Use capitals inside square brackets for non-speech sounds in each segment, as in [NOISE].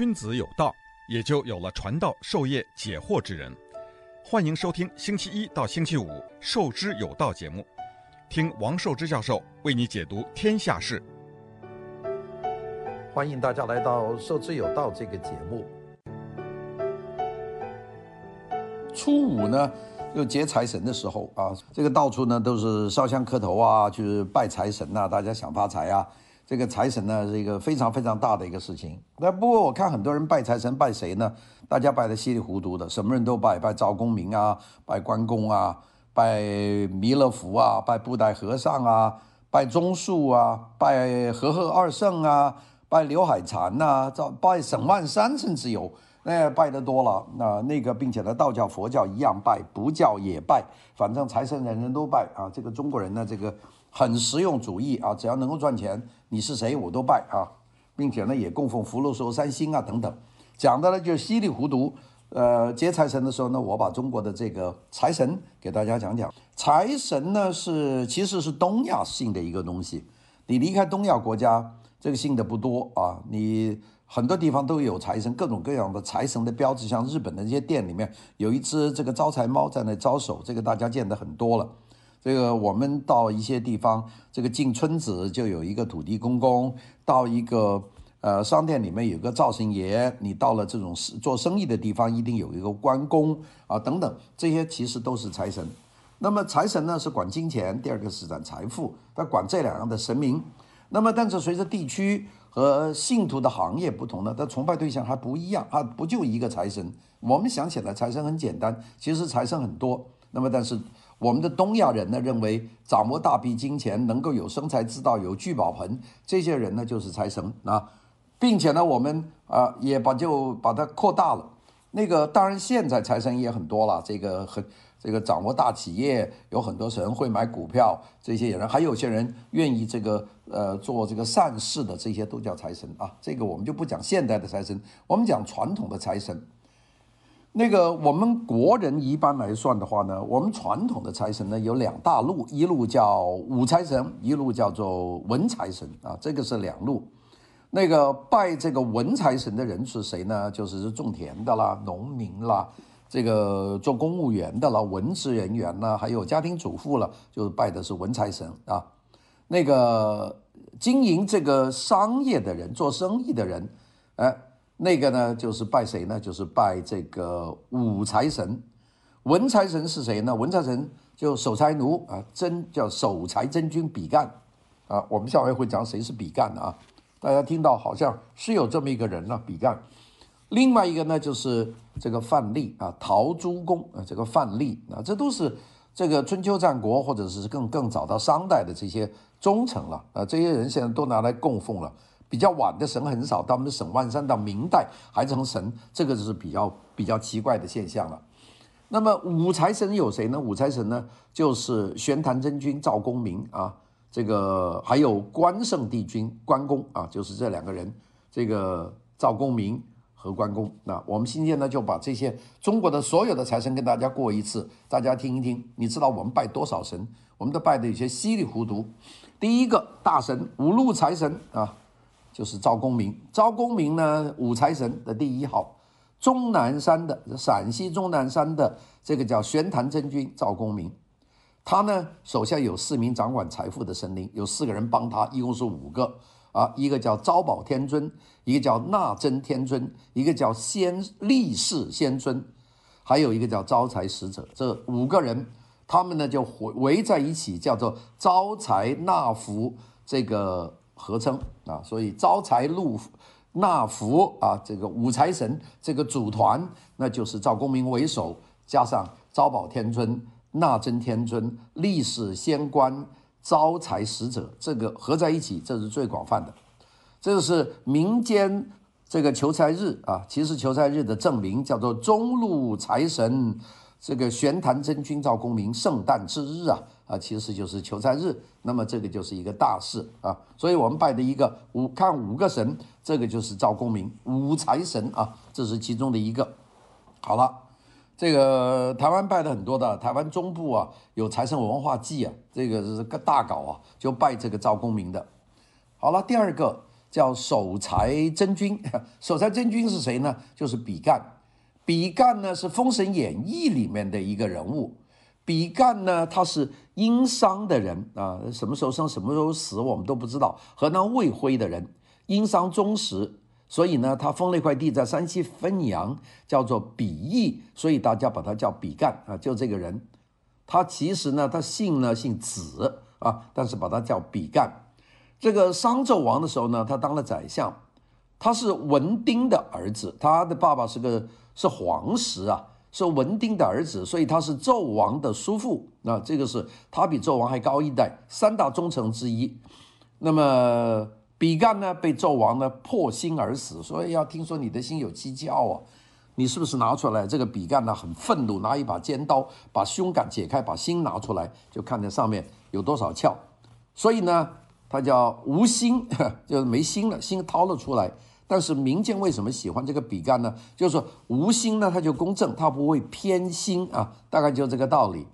君子有道，也就有了传道授业解惑之人。欢迎收听星期一到星期五《授之有道》节目，听王寿之教授为你解读天下事。欢迎大家来到《授之有道》这个节目。初五呢，就接财神的时候啊，这个到处呢都是烧香磕头啊，去拜财神呐、啊，大家想发财啊。这个财神呢是一个非常非常大的一个事情。那不过我看很多人拜财神拜谁呢？大家拜得稀里糊涂的，什么人都拜，拜赵公明啊，拜关公啊，拜弥勒佛啊，拜布袋和尚啊，拜钟树啊，拜和合二圣啊，拜刘海蟾呐，拜沈万三，甚至有那拜得多了。那那个并且呢，道教佛教一样拜，不教也拜，反正财神人人都拜啊。这个中国人呢，这个。很实用主义啊，只要能够赚钱，你是谁我都拜啊，并且呢也供奉福禄寿三星啊等等，讲的呢就稀里糊涂。呃，接财神的时候呢，我把中国的这个财神给大家讲讲。财神呢是其实是东亚性的一个东西，你离开东亚国家，这个信的不多啊。你很多地方都有财神，各种各样的财神的标志，像日本的这些店里面有一只这个招财猫在那招手，这个大家见得很多了。这个我们到一些地方，这个进村子就有一个土地公公，到一个呃商店里面有个灶神爷，你到了这种做生意的地方，一定有一个关公啊等等，这些其实都是财神。那么财神呢是管金钱，第二个是管财富，他管这两样的神明。那么但是随着地区和信徒的行业不同呢，他崇拜对象还不一样，他不就一个财神。我们想起来财神很简单，其实财神很多。那么但是。我们的东亚人呢，认为掌握大笔金钱，能够有生财之道，有聚宝盆，这些人呢就是财神啊，并且呢，我们啊也把就把它扩大了。那个当然现在财神也很多了，这个很这个掌握大企业，有很多人会买股票，这些人还有些人愿意这个呃做这个善事的，这些都叫财神啊。这个我们就不讲现代的财神，我们讲传统的财神。那个我们国人一般来算的话呢，我们传统的财神呢有两大路，一路叫武财神，一路叫做文财神啊，这个是两路。那个拜这个文财神的人是谁呢？就是种田的啦、农民啦、这个做公务员的啦、文职人员啦，还有家庭主妇了，就是拜的是文财神啊。那个经营这个商业的人、做生意的人，哎。那个呢，就是拜谁呢？就是拜这个武财神。文财神是谁呢？文财神就守财奴啊，真叫守财真君比干啊。我们下回会讲谁是比干的啊。大家听到好像是有这么一个人呢，比干。另外一个呢，就是这个范蠡啊，陶朱公啊，这个范蠡啊，这都是这个春秋战国或者是更更早到商代的这些忠臣了啊。这些人现在都拿来供奉了。比较晚的神很少，到我们的沈万三到明代还成神，这个就是比较比较奇怪的现象了。那么五财神有谁呢？五财神呢，就是玄坛真君赵公明啊，这个还有关圣帝君关公啊，就是这两个人，这个赵公明和关公。那我们今天呢就把这些中国的所有的财神跟大家过一次，大家听一听，你知道我们拜多少神？我们都拜的有些稀里糊涂。第一个大神五路财神啊。就是赵公明，赵公明呢，武财神的第一号，终南山的陕西终南山的这个叫玄坛真君赵公明，他呢手下有四名掌管财富的神灵，有四个人帮他，一共是五个。啊，一个叫招宝天尊，一个叫纳真天尊，一个叫先力士先尊，还有一个叫招财使者，这五个人他们呢就围在一起，叫做招财纳福这个。合称啊，所以招财入纳福啊，这个武财神这个组团，那就是赵公明为首，加上招宝天尊、纳真天尊、历史仙官、招财使者，这个合在一起，这是最广泛的。这个是民间这个求财日啊，其实求财日的正名叫做中路财神。这个玄坛真君赵公明圣诞之日啊啊，其实就是求财日，那么这个就是一个大事啊，所以我们拜的一个五看五个神，这个就是赵公明五财神啊，这是其中的一个。好了，这个台湾拜的很多的，台湾中部啊有财神文化祭啊，这个是个大搞啊，就拜这个赵公明的。好了，第二个叫守财真君。[LAUGHS] 守财真君是谁呢？就是比干。比干呢是《封神演义》里面的一个人物。比干呢，他是殷商的人啊，什么时候生，什么时候死，我们都不知道。河南卫辉的人，殷商宗室。所以呢，他封了一块地在山西汾阳，叫做比邑，所以大家把他叫比干啊，就这个人。他其实呢，他姓呢姓子啊，但是把他叫比干。这个商纣王的时候呢，他当了宰相，他是文丁的儿子，他的爸爸是个是皇室啊，是文丁的儿子，所以他是纣王的叔父。那这个是他比纣王还高一代，三大忠臣之一。那么。比干呢，被纣王呢破心而死，所以要听说你的心有七窍啊，你是不是拿出来？这个比干呢很愤怒，拿一把尖刀把胸杆解开，把心拿出来，就看见上面有多少窍。所以呢，他叫无心，[LAUGHS] 就是没心了，心掏了出来。但是民间为什么喜欢这个比干呢？就是说无心呢，他就公正，他不会偏心啊，大概就这个道理。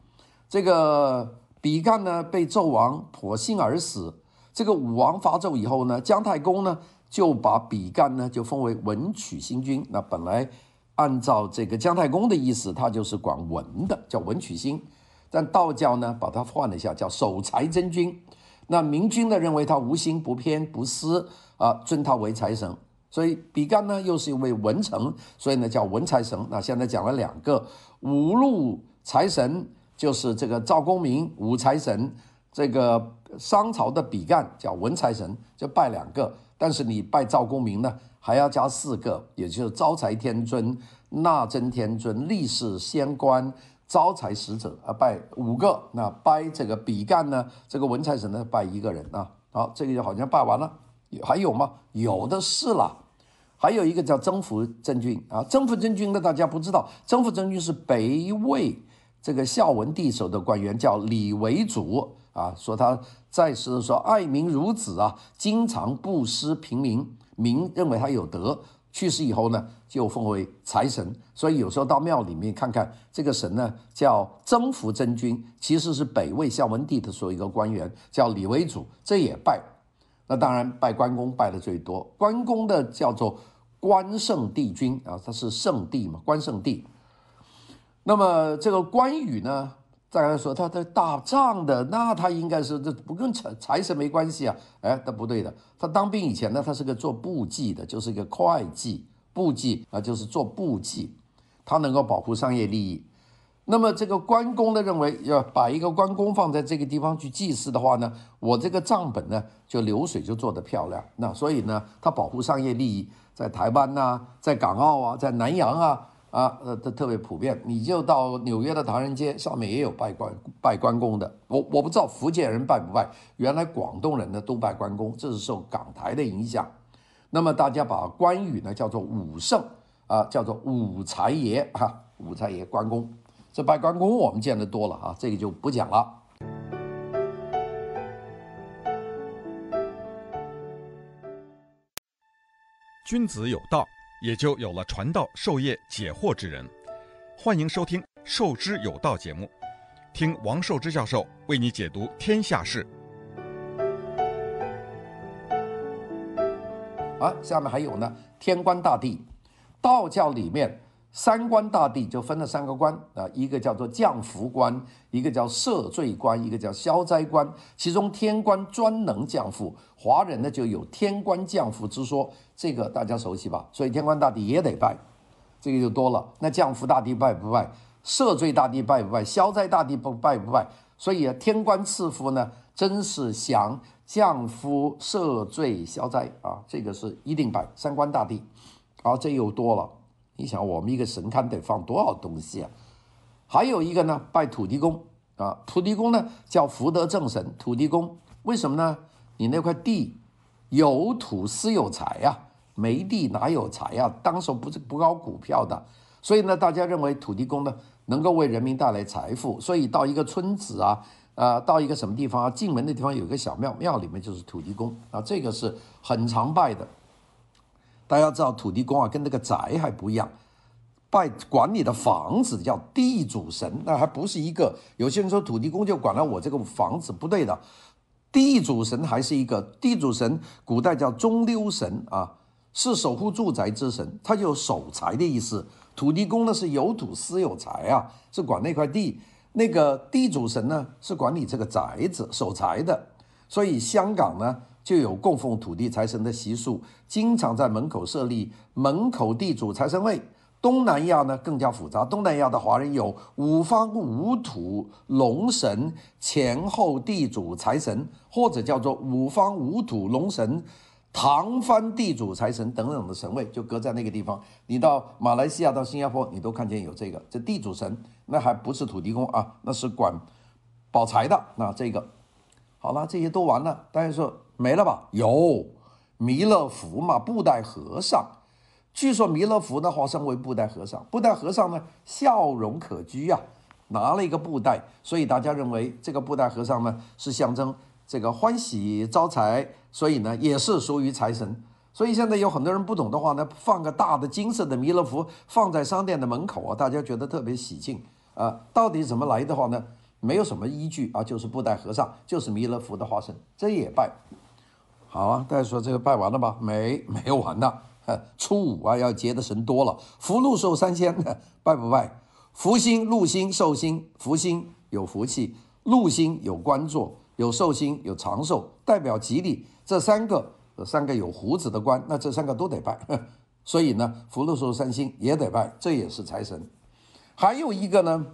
这个比干呢被纣王破心而死。这个武王伐纣以后呢，姜太公呢就把比干呢就封为文曲星君。那本来按照这个姜太公的意思，他就是管文的，叫文曲星。但道教呢把他换了一下，叫守财真君。那明君呢认为他无心不偏不私啊，尊他为财神。所以比干呢又是一位文臣，所以呢叫文财神。那现在讲了两个五路财神，就是这个赵公明武财神。这个商朝的比干叫文财神，就拜两个，但是你拜赵公明呢，还要加四个，也就是招财天尊、纳征天尊、历世仙官、招财使者啊，拜五个。那拜这个比干呢，这个文财神呢，拜一个人啊。好，这个就好像拜完了，还有吗？有的是了，还有一个叫征服真君啊。征服真君呢，大家不知道，征服真君是北魏这个孝文帝时的官员，叫李为祖。啊，说他在世的时候爱民如子啊，经常布施平民，民认为他有德。去世以后呢，就封为财神。所以有时候到庙里面看看，这个神呢叫征服真君，其实是北魏孝文帝的所有一个官员，叫李为祖，这也拜。那当然拜关公拜的最多，关公的叫做关圣帝君啊，他是圣帝嘛，关圣帝。那么这个关羽呢？大家说他在打仗的，那他应该是这不跟财财神没关系啊？哎，那不对的。他当兵以前呢，他是个做簿记的，就是一个会计，簿记啊，就是做簿记，他能够保护商业利益。那么这个关公呢，认为要把一个关公放在这个地方去祭祀的话呢，我这个账本呢就流水就做得漂亮。那所以呢，他保护商业利益，在台湾呐、在港澳啊，在南洋啊。啊，呃，都特别普遍。你就到纽约的唐人街上面也有拜关拜关公的。我我不知道福建人拜不拜，原来广东人呢都拜关公，这是受港台的影响。那么大家把关羽呢叫做武圣啊，叫做武财爷哈，武财爷关公。这拜关公我们见得多了啊，这个就不讲了。君子有道。也就有了传道授业解惑之人。欢迎收听《授之有道》节目，听王寿之教授为你解读天下事。啊，下面还有呢，天官大帝，道教里面。三官大帝就分了三个官啊，一个叫做降福官，一个叫赦罪官，一个叫消灾官。其中天官专能降福，华人呢就有天官降福之说，这个大家熟悉吧？所以天官大帝也得拜，这个就多了。那降福大帝拜不拜？赦罪大帝拜不拜？消灾大帝不拜不拜？所以啊，天官赐福呢，真是降降福、赦罪、消灾啊，这个是一定拜三官大帝。好，这又多了。你想，我们一个神龛得放多少东西啊？还有一个呢，拜土地公啊。土地公呢叫福德正神。土地公为什么呢？你那块地有土斯有财呀，没地哪有财呀？当时不是不搞股票的，所以呢，大家认为土地公呢能够为人民带来财富。所以到一个村子啊，啊，到一个什么地方啊，进门的地方有一个小庙，庙里面就是土地公啊，这个是很常拜的。大家知道土地公啊，跟那个宅还不一样，拜管你的房子叫地主神，那还不是一个。有些人说土地公就管了我这个房子，不对的。地主神还是一个地主神，古代叫中溜神啊，是守护住宅之神，它就有守财的意思。土地公呢是有土司有财啊，是管那块地。那个地主神呢是管理这个宅子守财的。所以香港呢就有供奉土地财神的习俗，经常在门口设立门口地主财神位。东南亚呢更加复杂，东南亚的华人有五方五土龙神、前后地主财神，或者叫做五方五土龙神、唐番地主财神等等的神位，就搁在那个地方。你到马来西亚、到新加坡，你都看见有这个。这地主神那还不是土地公啊，那是管保财的。那这个好了，这些都完了。大家说没了吧？有弥勒佛嘛，布袋和尚。据说弥勒佛呢化身为布袋和尚，布袋和尚呢笑容可掬啊，拿了一个布袋，所以大家认为这个布袋和尚呢是象征这个欢喜招财，所以呢也是属于财神。所以现在有很多人不懂的话呢，放个大的金色的弥勒佛放在商店的门口啊，大家觉得特别喜庆啊。到底怎么来的话呢？没有什么依据啊，就是布袋和尚就是弥勒佛的化身，这也拜。好啊，大家说这个拜完了吧？没，[LAUGHS] 没有完呢。[LAUGHS] 初五啊，要结的神多了，福禄寿三仙 [LAUGHS] 拜不拜？福星、禄星、寿星，福星有福气，禄星有官做，有寿星有长寿，代表吉利。这三个，三个有胡子的官，那这三个都得拜。所以呢，福禄寿三星也得拜，这也是财神。还有一个呢，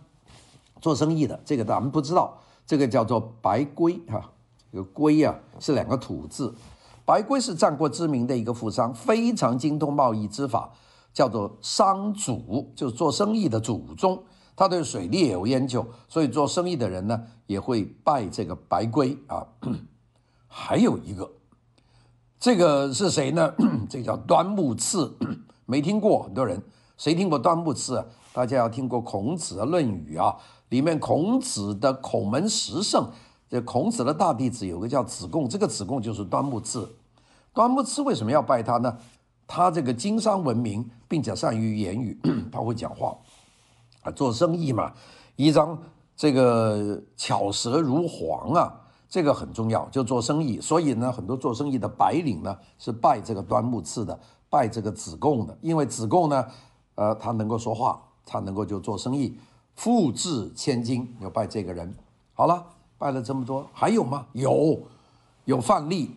做生意的，这个咱们不知道，这个叫做白龟哈，这个龟啊是两个土字。白龟是战国知名的一个富商，非常精通贸易之法，叫做商祖，就是做生意的祖宗。他对水利也有研究，所以做生意的人呢也会拜这个白龟啊。[CLEARS THROAT] 还有一个，这个是谁呢？[CLEARS THROAT] 这个叫端木赐，[CLEARS THROAT] 没听过很多人，谁听过端木赐啊？大家要听过孔子的《论语》啊，里面孔子的孔门十圣。这孔子的大弟子有个叫子贡，这个子贡就是端木赐。端木赐为什么要拜他呢？他这个经商闻名，并且善于言语，[CLEARS THROAT] 他会讲话啊，做生意嘛，一张这个巧舌如簧啊，这个很重要，就做生意。所以呢，很多做生意的白领呢是拜这个端木赐的，拜这个子贡的，因为子贡呢，呃，他能够说话，他能够就做生意，富至千金，要拜这个人。好了。拜了这么多，还有吗？有，有范蠡。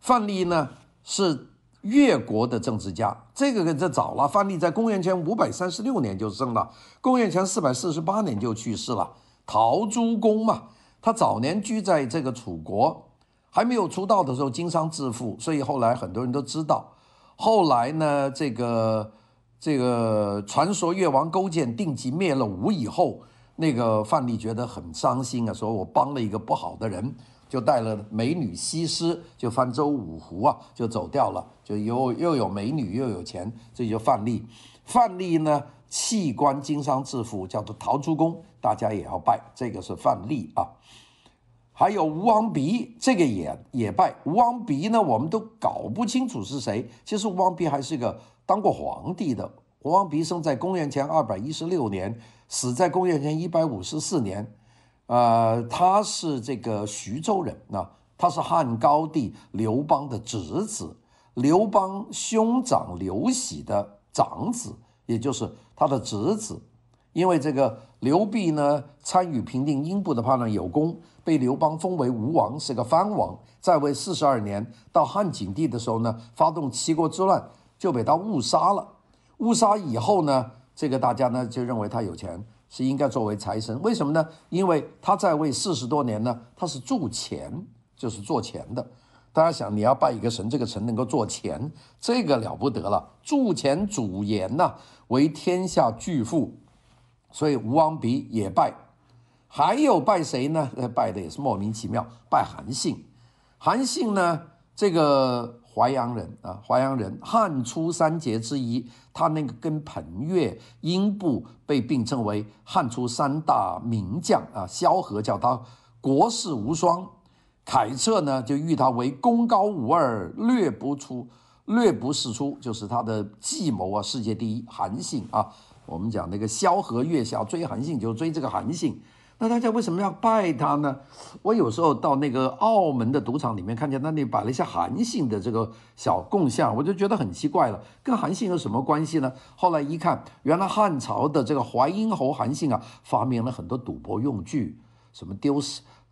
范蠡呢是越国的政治家，这个跟这早了。范蠡在公元前五百三十六年就生了，公元前四百四十八年就去世了。陶朱公嘛，他早年居在这个楚国，还没有出道的时候经商致富，所以后来很多人都知道。后来呢，这个这个传说越王勾践定计灭了吴以后。那个范蠡觉得很伤心啊，说我帮了一个不好的人，就带了美女西施，就泛舟五湖啊，就走掉了，就又又有美女又有钱，这就范蠡。范蠡呢，弃官经商致富，叫做陶朱公，大家也要拜，这个是范蠡啊。还有吴王鼻，这个也也拜。吴王鼻呢，我们都搞不清楚是谁，其实吴王鼻还是个当过皇帝的。吴王鼻生在公元前二百一十六年。死在公元前一百五十四年，呃，他是这个徐州人啊，他是汉高帝刘邦的侄子，刘邦兄长刘喜的长子，也就是他的侄子。因为这个刘濞呢，参与平定英布的叛乱有功，被刘邦封为吴王，是个藩王。在位四十二年，到汉景帝的时候呢，发动齐国之乱，就被他误杀了。误杀以后呢，这个大家呢就认为他有钱，是应该作为财神。为什么呢？因为他在位四十多年呢，他是助钱，就是做钱的。大家想，你要拜一个神，这个神能够做钱，这个了不得了。助钱主言呐，为天下巨富，所以吴王鼻也拜。还有拜谁呢？拜的也是莫名其妙，拜韩信。韩信呢，这个。淮阳人啊，淮阳人，汉初三杰之一。他那个跟彭越、英布被并称为汉初三大名将啊。萧何叫他国士无双，凯彻呢就誉他为功高无二，略不出，略不世出，就是他的计谋啊，世界第一。韩信啊，我们讲那个萧何越下追韩信，就追这个韩信。那大家为什么要拜他呢？我有时候到那个澳门的赌场里面，看见那里摆了一些韩信的这个小贡像，我就觉得很奇怪了，跟韩信有什么关系呢？后来一看，原来汉朝的这个淮阴侯韩信啊，发明了很多赌博用具，什么丢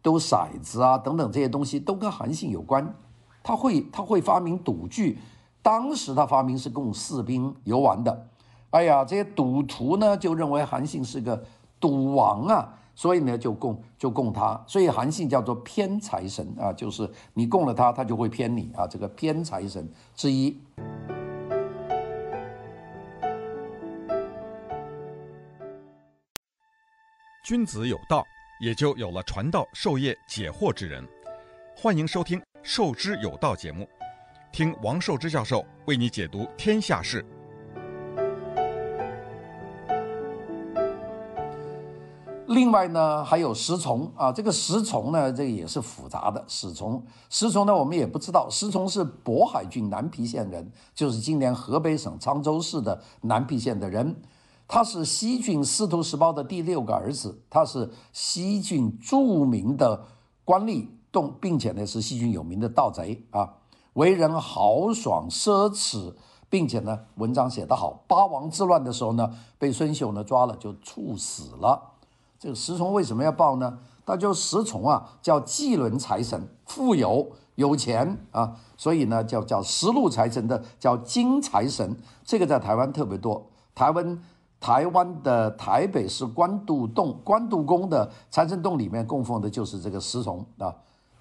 丢骰子啊等等这些东西都跟韩信有关。他会他会发明赌具，当时他发明是供士兵游玩的。哎呀，这些赌徒呢就认为韩信是个赌王啊。所以呢，就供就供他，所以韩信叫做偏财神啊，就是你供了他，他就会偏你啊，这个偏财神之一。君子有道，也就有了传道授业解惑之人。欢迎收听《授之有道》节目，听王寿之教授为你解读天下事。另外呢，还有石崇啊，这个石崇呢，这个也是复杂的。石崇，石崇呢，我们也不知道。石崇是渤海郡南皮县人，就是今年河北省沧州市的南皮县的人。他是西晋司徒石苞的第六个儿子，他是西晋著名的官吏，动并且呢是西晋有名的盗贼啊，为人豪爽奢侈，并且呢文章写得好。八王之乱的时候呢，被孙秀呢抓了，就处死了。这个石崇为什么要报呢？他就石崇啊，叫济伦财神，富有有钱啊，所以呢叫叫石禄财神的叫金财神。这个在台湾特别多。台湾台湾的台北市关渡洞关渡宫的财神洞里面供奉的就是这个石崇啊，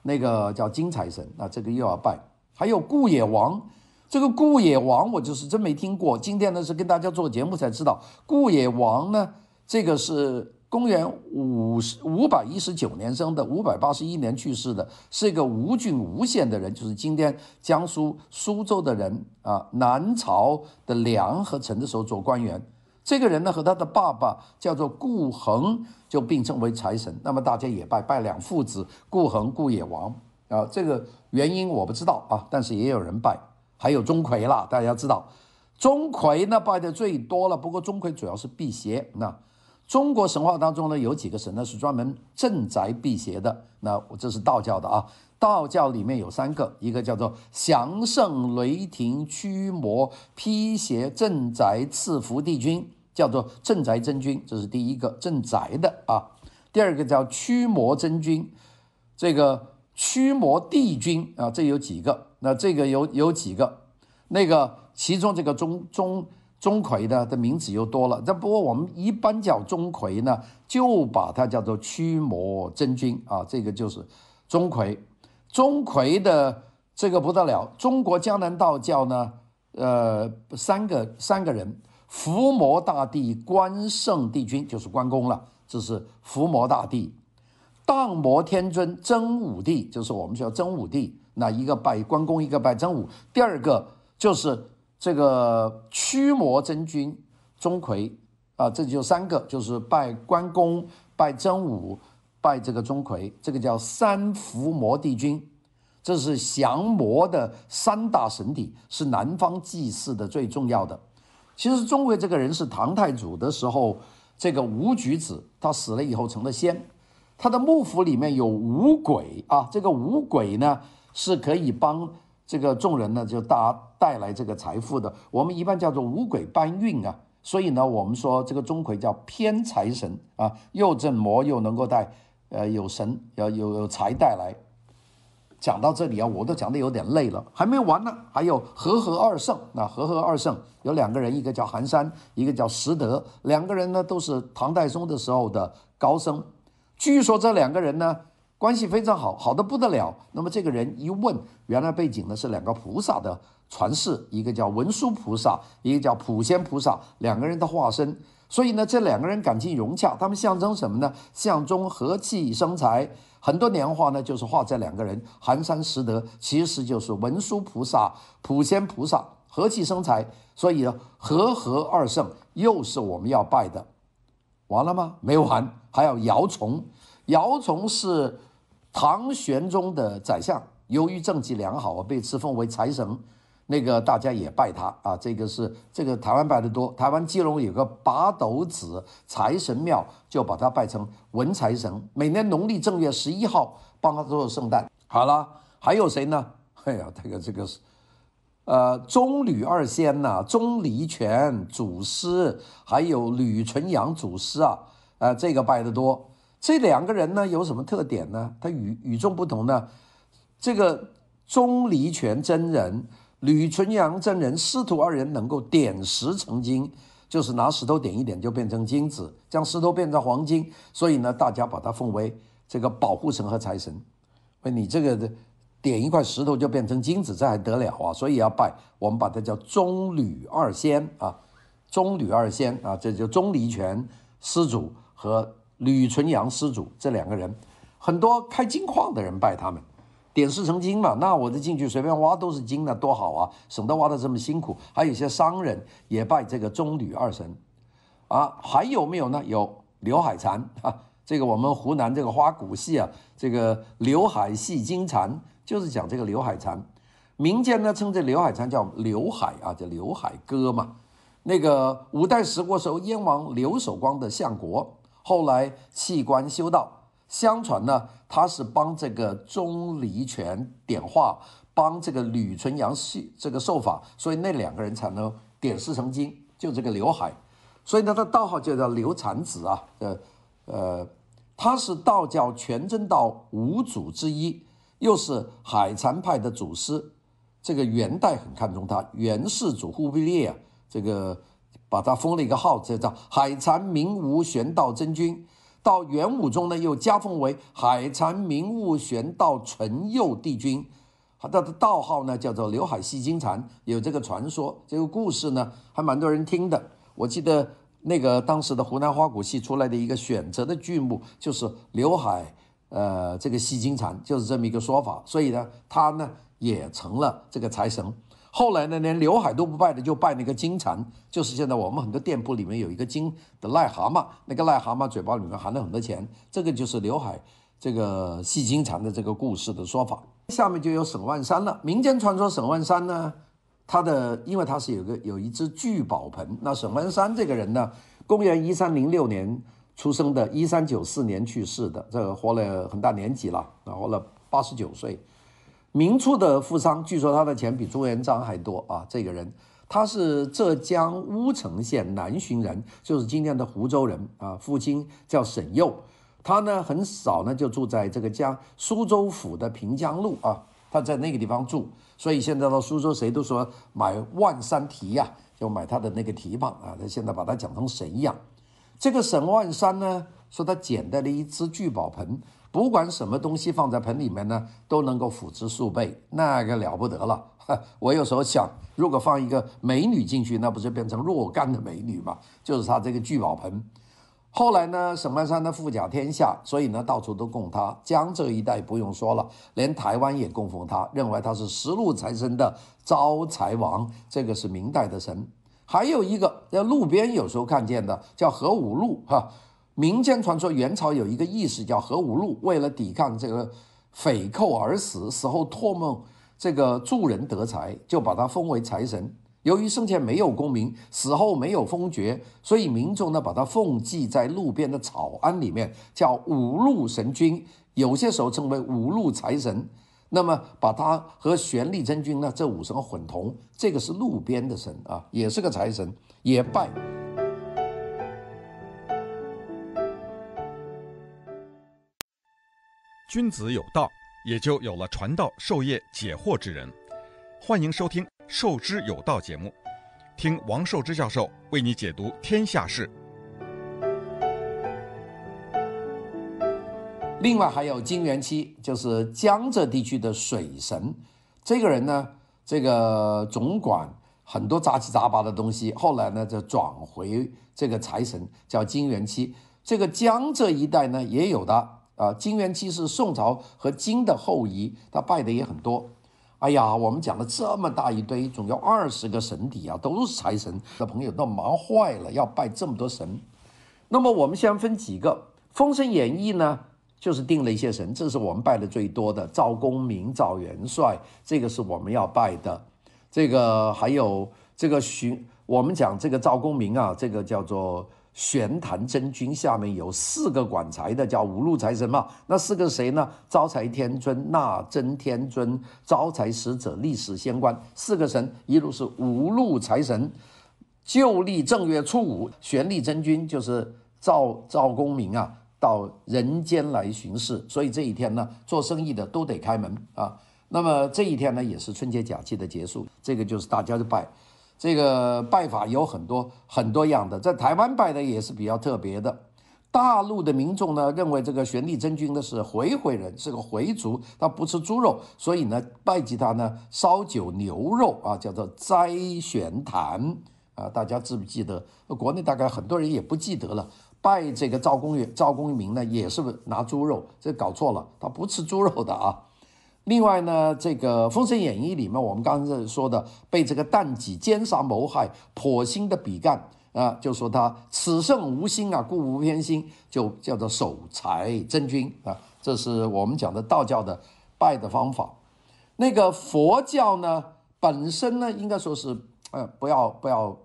那个叫金财神啊，这个又要拜。还有顾野王，这个顾野王我就是真没听过，今天呢是跟大家做节目才知道，顾野王呢这个是。公元五十五百一十九年生的，五百八十一年去世的，是一个吴郡吴县的人，就是今天江苏苏州的人啊。南朝的梁和陈的时候做官员，这个人呢和他的爸爸叫做顾恒，就并称为财神。那么大家也拜拜两父子，顾恒、顾野王啊。这个原因我不知道啊，但是也有人拜。还有钟馗啦，大家知道，钟馗呢拜的最多了。不过钟馗主要是辟邪那。中国神话当中呢，有几个神呢是专门镇宅辟邪的。那我这是道教的啊，道教里面有三个，一个叫做降圣雷霆驱魔辟邪镇宅赐福帝君，叫做镇宅真君，这是第一个镇宅的啊。第二个叫驱魔真君，这个驱魔帝君啊，这有几个？那这个有有几个？那个其中这个中中。钟馗的的名字又多了，但不过我们一般叫钟馗呢，就把它叫做驱魔真君啊，这个就是钟馗。钟馗的这个不得了，中国江南道教呢，呃，三个三个人，伏魔大帝、关圣帝君就是关公了，这是伏魔大帝；荡魔天尊真武帝就是我们叫真武帝，那一个拜关公，一个拜真武。第二个就是。这个驱魔真君钟馗啊，这就三个，就是拜关公、拜真武、拜这个钟馗，这个叫三伏魔帝君，这是降魔的三大神体，是南方祭祀的最重要的。其实钟馗这个人是唐太祖的时候，这个武举子，他死了以后成了仙，他的幕府里面有五鬼啊，这个五鬼呢是可以帮。这个众人呢，就大带来这个财富的，我们一般叫做五鬼搬运啊。所以呢，我们说这个钟馗叫偏财神啊，又镇魔又能够带，呃，有神要有有财带来。讲到这里啊，我都讲的有点累了，还没完呢。还有和合二圣，那和合二圣有两个人，一个叫寒山，一个叫石德，两个人呢都是唐太宗的时候的高僧。据说这两个人呢。关系非常好，好得不得了。那么这个人一问，原来背景呢是两个菩萨的传世，一个叫文殊菩萨，一个叫普贤菩萨，两个人的化身。所以呢，这两个人感情融洽，他们象征什么呢？象征和气生财。很多年画呢，就是画这两个人，寒山拾得，其实就是文殊菩萨、普贤菩萨，和气生财。所以呢，和合二圣又是我们要拜的。完了吗？没完，还有姚崇，姚崇是。唐玄宗的宰相，由于政绩良好啊，被赐封为财神。那个大家也拜他啊。这个是这个台湾拜得多，台湾基隆有个八斗子财神庙，就把他拜成文财神，每年农历正月十一号帮他做圣诞。好了，还有谁呢？[LAUGHS] 哎呀，这个这个是。呃，钟吕二仙呐、钟离权祖师，还有吕纯阳祖师啊，呃，这个拜得多。这两个人呢，有什么特点呢？他与与众不同呢。这个钟离权真人、吕纯阳真人师徒二人能够点石成金，就是拿石头点一点就变成金子，将石头变成黄金，所以呢，大家把他奉为这个保护神和财神。那你这个。点一块石头就变成金子，这还得了啊！所以要拜，我们把它叫钟吕二仙啊，钟吕二仙啊，这就钟离权师祖和吕纯阳师祖这两个人，很多开金矿的人拜他们，点石成金嘛。那我这进去随便挖都是金的，多好啊，省得挖的这么辛苦。还有一些商人也拜这个棕榈二神啊，还有没有呢？有刘海蟾啊，这个我们湖南这个花鼓戏啊，这个刘海戏金蟾。就是讲这个刘海蟾，民间呢称这刘海蟾叫刘海啊，叫刘海哥嘛。那个五代十国时候，燕王刘守光的相国，后来弃官修道。相传呢，他是帮这个钟离权点化，帮这个吕纯阳系这个受法，所以那两个人才能点石成金。就这个刘海，所以呢他道号就叫刘蟾子啊。呃呃，他是道教全真道五祖之一。又是海蟾派的祖师，这个元代很看重他，元世祖忽必烈啊，这个把他封了一个号，这叫海蟾明悟玄道真君。到元武宗呢，又加封为海蟾明悟玄道纯佑帝君。他的道号呢，叫做刘海戏金蟾，有这个传说，这个故事呢，还蛮多人听的。我记得那个当时的湖南花鼓戏出来的一个选择的剧目，就是刘海。呃，这个戏金蟾就是这么一个说法，所以呢，他呢也成了这个财神。后来呢，连刘海都不拜的，就拜那个金蟾，就是现在我们很多店铺里面有一个金的癞蛤蟆，那个癞蛤蟆嘴巴里面含了很多钱，这个就是刘海这个戏金蟾的这个故事的说法。下面就有沈万三了，民间传说沈万三呢，他的因为他是有个有一只聚宝盆，那沈万三这个人呢，公元一三零六年。出生的，一三九四年去世的，这个活了很大年纪了，活了八十九岁。明初的富商，据说他的钱比朱元璋还多啊。这个人，他是浙江乌程县南浔人，就是今天的湖州人啊。父亲叫沈幼，他呢很少呢就住在这个江苏州府的平江路啊，他在那个地方住，所以现在到苏州谁都说买万山蹄呀，就买他的那个蹄膀啊。他现在把他讲成神一样。这个沈万三呢，说他捡到了一只聚宝盆，不管什么东西放在盆里面呢，都能够富值数倍，那个了不得了。[LAUGHS] 我有时候想，如果放一个美女进去，那不是变成若干的美女吗？就是他这个聚宝盆。后来呢，沈万三的富甲天下，所以呢到处都供他。江浙一带不用说了，连台湾也供奉他，认为他是十路财神的招财王。这个是明代的神。还有一个在路边有时候看见的叫何五路哈，民间传说元朝有一个义士叫何五路，为了抵抗这个匪寇而死，死后托梦这个助人得财，就把他封为财神。由于生前没有功名，死后没有封爵，所以民众呢把他奉祭在路边的草庵里面，叫五路神君，有些时候称为五路财神。那么把他和玄力真君呢这五神混同，这个是路边的神啊，也是个财神，也拜。君子有道，也就有了传道授业解惑之人。欢迎收听《授之有道》节目，听王寿之教授为你解读天下事。另外还有金元期，就是江浙地区的水神。这个人呢，这个总管很多杂七杂八的东西。后来呢，就转回这个财神，叫金元期。这个江浙一带呢，也有的啊。金元期是宋朝和金的后裔，他拜的也很多。哎呀，我们讲了这么大一堆，总有二十个神邸啊，都是财神的朋友都忙坏了，要拜这么多神。那么我们先分几个，《封神演义》呢？就是定了一些神，这是我们拜的最多的，赵公明、赵元帅，这个是我们要拜的。这个还有这个寻，我们讲这个赵公明啊，这个叫做玄坛真君，下面有四个管财的，叫五路财神嘛。那四个谁呢？招财天尊、纳真天尊、招财使者、历史仙官，四个神，一路是五路财神。旧历正月初五，玄历真君就是赵赵公明啊，到人间来巡视，所以这一天呢，做生意的都得开门啊。那么这一天呢，也是春节假期的结束，这个就是大家的拜，这个拜法有很多很多样的，在台湾拜的也是比较特别的。大陆的民众呢，认为这个玄帝真君呢是回回人，是个回族，他不吃猪肉，所以呢，拜祭他呢，烧酒牛肉啊，叫做斋玄坛。啊，大家记不记得？国内大概很多人也不记得了。拜这个赵公远、赵公明呢，也是拿猪肉，这搞错了，他不吃猪肉的啊。另外呢，这个《封神演义》里面，我们刚才说的，被这个妲己奸杀谋害，剖心的比干啊，就说他此圣无心啊，故无偏心，就叫做守财真君啊。这是我们讲的道教的拜的方法。那个佛教呢，本身呢，应该说是呃，不要不要。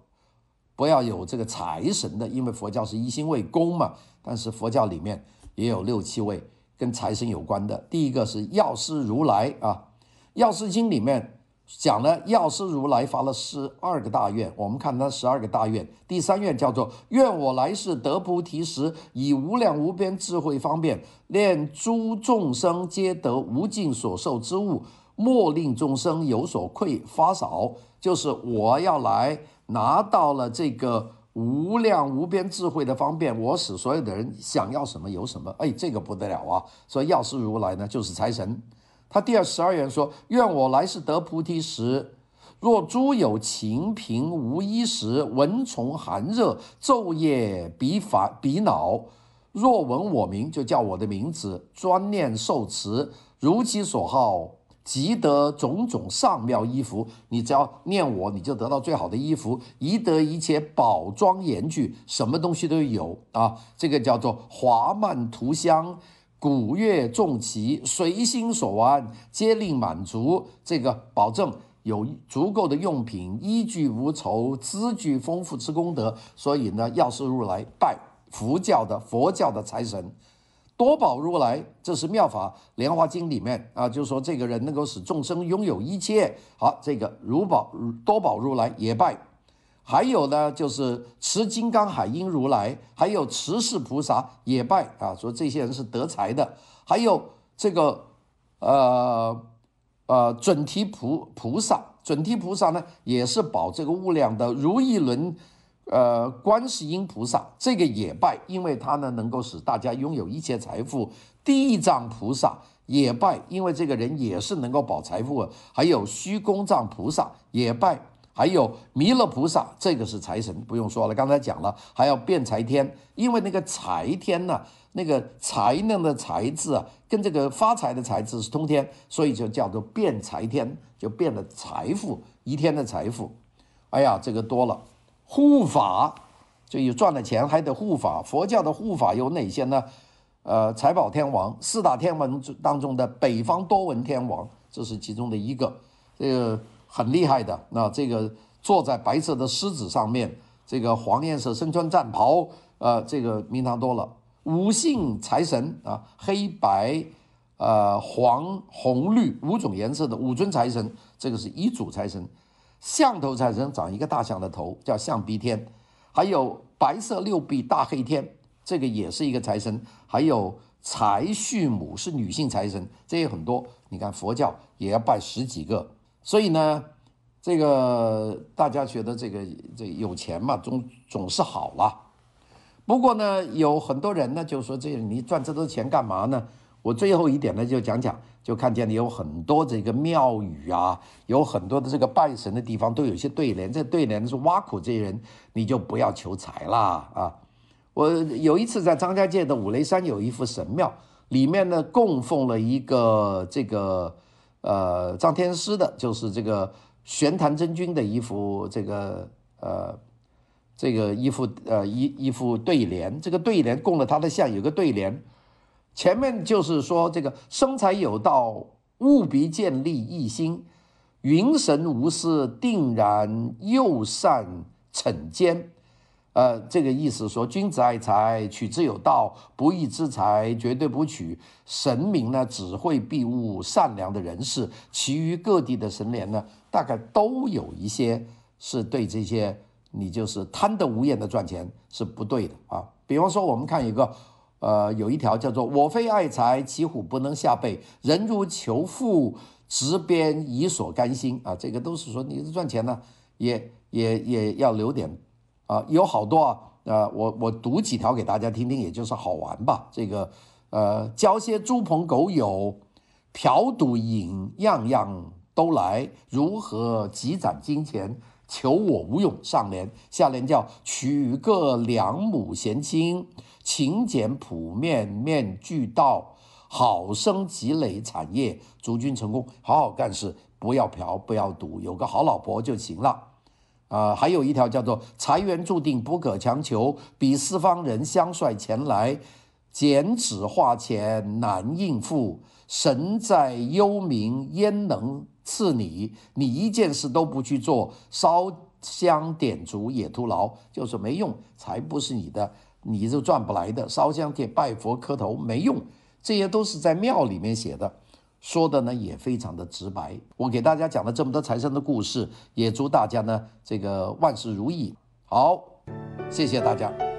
不要有这个财神的，因为佛教是一心为公嘛。但是佛教里面也有六七位跟财神有关的。第一个是药师如来啊，《药师经》里面讲了药师如来发了十二个大愿。我们看他十二个大愿，第三愿叫做“愿我来世得菩提时，以无量无边智慧方便，令诸众生皆得无尽所受之物，莫令众生有所匮乏少”，就是我要来。拿到了这个无量无边智慧的方便，我使所有的人想要什么有什么。哎，这个不得了啊！所以药师如来呢，就是财神。他第二十二愿说：愿我来世得菩提时，若诸有情贫无衣食，蚊虫寒热，昼夜彼烦彼恼，若闻我名，就叫我的名字，专念受持，如其所好。即得种种上妙衣服，你只要念我，你就得到最好的衣服，宜得一切宝庄严具，什么东西都有啊。这个叫做华曼涂香，鼓乐众齐，随心所玩，皆令满足。这个保证有足够的用品，衣具无愁，资具丰富之功德。所以呢，药师如来拜佛教的佛教的财神。多宝如来，这是《妙法莲华经》里面啊，就是说这个人能够使众生拥有一切。好，这个如宝多宝如来也拜。还有呢，就是持金刚海音如来，还有持世菩萨也拜啊，说这些人是得财的。还有这个呃呃准提菩菩萨，准提菩萨呢也是保这个物量的如意轮。呃，观世音菩萨这个也拜，因为他呢能够使大家拥有一切财富。地藏菩萨也拜，因为这个人也是能够保财富。还有虚空藏菩萨也拜，还有弥勒菩萨，这个是财神，不用说了，刚才讲了。还有辩财天，因为那个财天呢，那个才能的财字啊，跟这个发财的财字是通天，所以就叫做辩财天，就变了财富，一天的财富。哎呀，这个多了。护法就有赚了钱还得护法，佛教的护法有哪些呢？呃，财宝天王，四大天王当中的北方多闻天王，这是其中的一个，这个很厉害的。那这个坐在白色的狮子上面，这个黄颜色身穿战袍，呃，这个名堂多了。五姓财神啊，黑白、呃黄红绿五种颜色的五尊财神，这个是一组财神。象头财神长一个大象的头，叫象鼻天；还有白色六臂大黑天，这个也是一个财神；还有财序母是女性财神，这也很多。你看佛教也要拜十几个，所以呢，这个大家觉得这个这、有钱嘛，总总是好啦。不过呢，有很多人呢就说：“这你赚这多钱干嘛呢？”我最后一点呢，就讲讲，就看见你有很多这个庙宇啊，有很多的这个拜神的地方都有一些对联，这对联是挖苦这些人，你就不要求财啦啊！我有一次在张家界的五雷山有一副神庙，里面呢供奉了一个这个呃张天师的，就是这个玄坛真君的一副这个呃这个一副呃一一副对联，这个对联供了他的像，有个对联。前面就是说这个生财有道，务必建立一心，云神无事，定然诱善惩奸。呃，这个意思说，君子爱财，取之有道，不义之财绝对不取。神明呢，只会庇护善良的人士，其余各地的神灵呢，大概都有一些是对这些你就是贪得无厌的赚钱是不对的啊。比方说，我们看一个，呃，有一条叫做“我非爱财，骑虎不能下背；人如求富，执鞭以所甘心”啊，这个都是说你赚钱呢，也也也要留点。啊，有好多啊，呃，我我读几条给大家听听，也就是好玩吧。这个，呃，交些猪朋狗友，嫖赌饮样样都来，如何积攒金钱，求我无用。上联，下联叫娶个两亩闲青，勤俭朴面面俱到，好生积累产业，逐军成功。好好干事，不要嫖，不要赌，有个好老婆就行了。啊、呃，还有一条叫做“财源注定不可强求，比四方人相率前来，剪纸画钱难应付。神在幽冥焉能赐你？你一件事都不去做，烧香点烛也徒劳，就是没用，财不是你的，你就赚不来的。烧香点拜佛磕头没用，这些都是在庙里面写的。说的呢也非常的直白，我给大家讲了这么多财神的故事，也祝大家呢这个万事如意。好，谢谢大家。